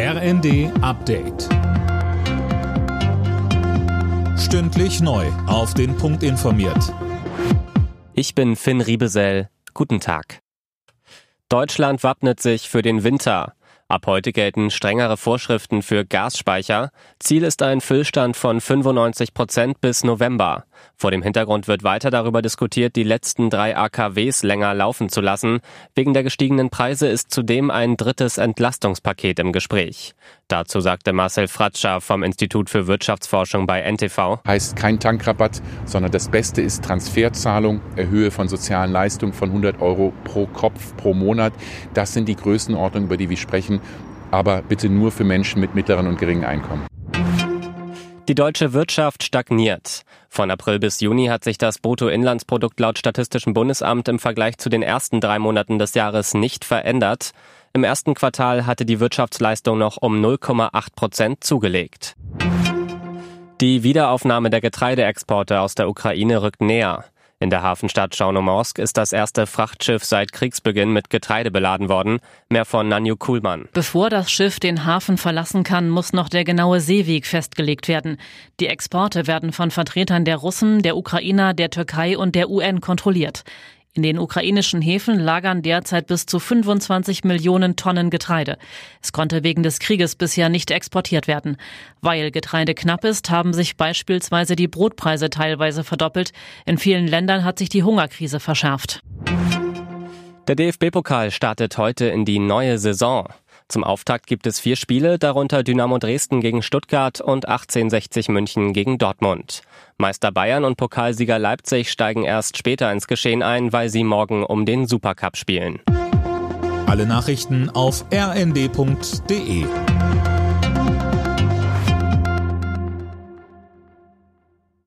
RND Update. Stündlich neu. Auf den Punkt informiert. Ich bin Finn Riebesell. Guten Tag. Deutschland wappnet sich für den Winter. Ab heute gelten strengere Vorschriften für Gasspeicher. Ziel ist ein Füllstand von 95 Prozent bis November. Vor dem Hintergrund wird weiter darüber diskutiert, die letzten drei AKWs länger laufen zu lassen. Wegen der gestiegenen Preise ist zudem ein drittes Entlastungspaket im Gespräch. Dazu sagte Marcel Fratscher vom Institut für Wirtschaftsforschung bei NTV. Heißt kein Tankrabatt, sondern das Beste ist Transferzahlung, Erhöhe von sozialen Leistungen von 100 Euro pro Kopf pro Monat. Das sind die Größenordnungen, über die wir sprechen. Aber bitte nur für Menschen mit mittleren und geringen Einkommen. Die deutsche Wirtschaft stagniert. Von April bis Juni hat sich das Bruttoinlandsprodukt laut Statistischem Bundesamt im Vergleich zu den ersten drei Monaten des Jahres nicht verändert. Im ersten Quartal hatte die Wirtschaftsleistung noch um 0,8 Prozent zugelegt. Die Wiederaufnahme der Getreideexporte aus der Ukraine rückt näher. In der Hafenstadt Chaunomorsk ist das erste Frachtschiff seit Kriegsbeginn mit Getreide beladen worden. Mehr von Nanju Kuhlmann. Bevor das Schiff den Hafen verlassen kann, muss noch der genaue Seeweg festgelegt werden. Die Exporte werden von Vertretern der Russen, der Ukrainer, der Türkei und der UN kontrolliert. In den ukrainischen Häfen lagern derzeit bis zu 25 Millionen Tonnen Getreide. Es konnte wegen des Krieges bisher nicht exportiert werden. Weil Getreide knapp ist, haben sich beispielsweise die Brotpreise teilweise verdoppelt. In vielen Ländern hat sich die Hungerkrise verschärft. Der DFB-Pokal startet heute in die neue Saison. Zum Auftakt gibt es vier Spiele, darunter Dynamo Dresden gegen Stuttgart und 1860 München gegen Dortmund. Meister Bayern und Pokalsieger Leipzig steigen erst später ins Geschehen ein, weil sie morgen um den Supercup spielen. Alle Nachrichten auf rnd.de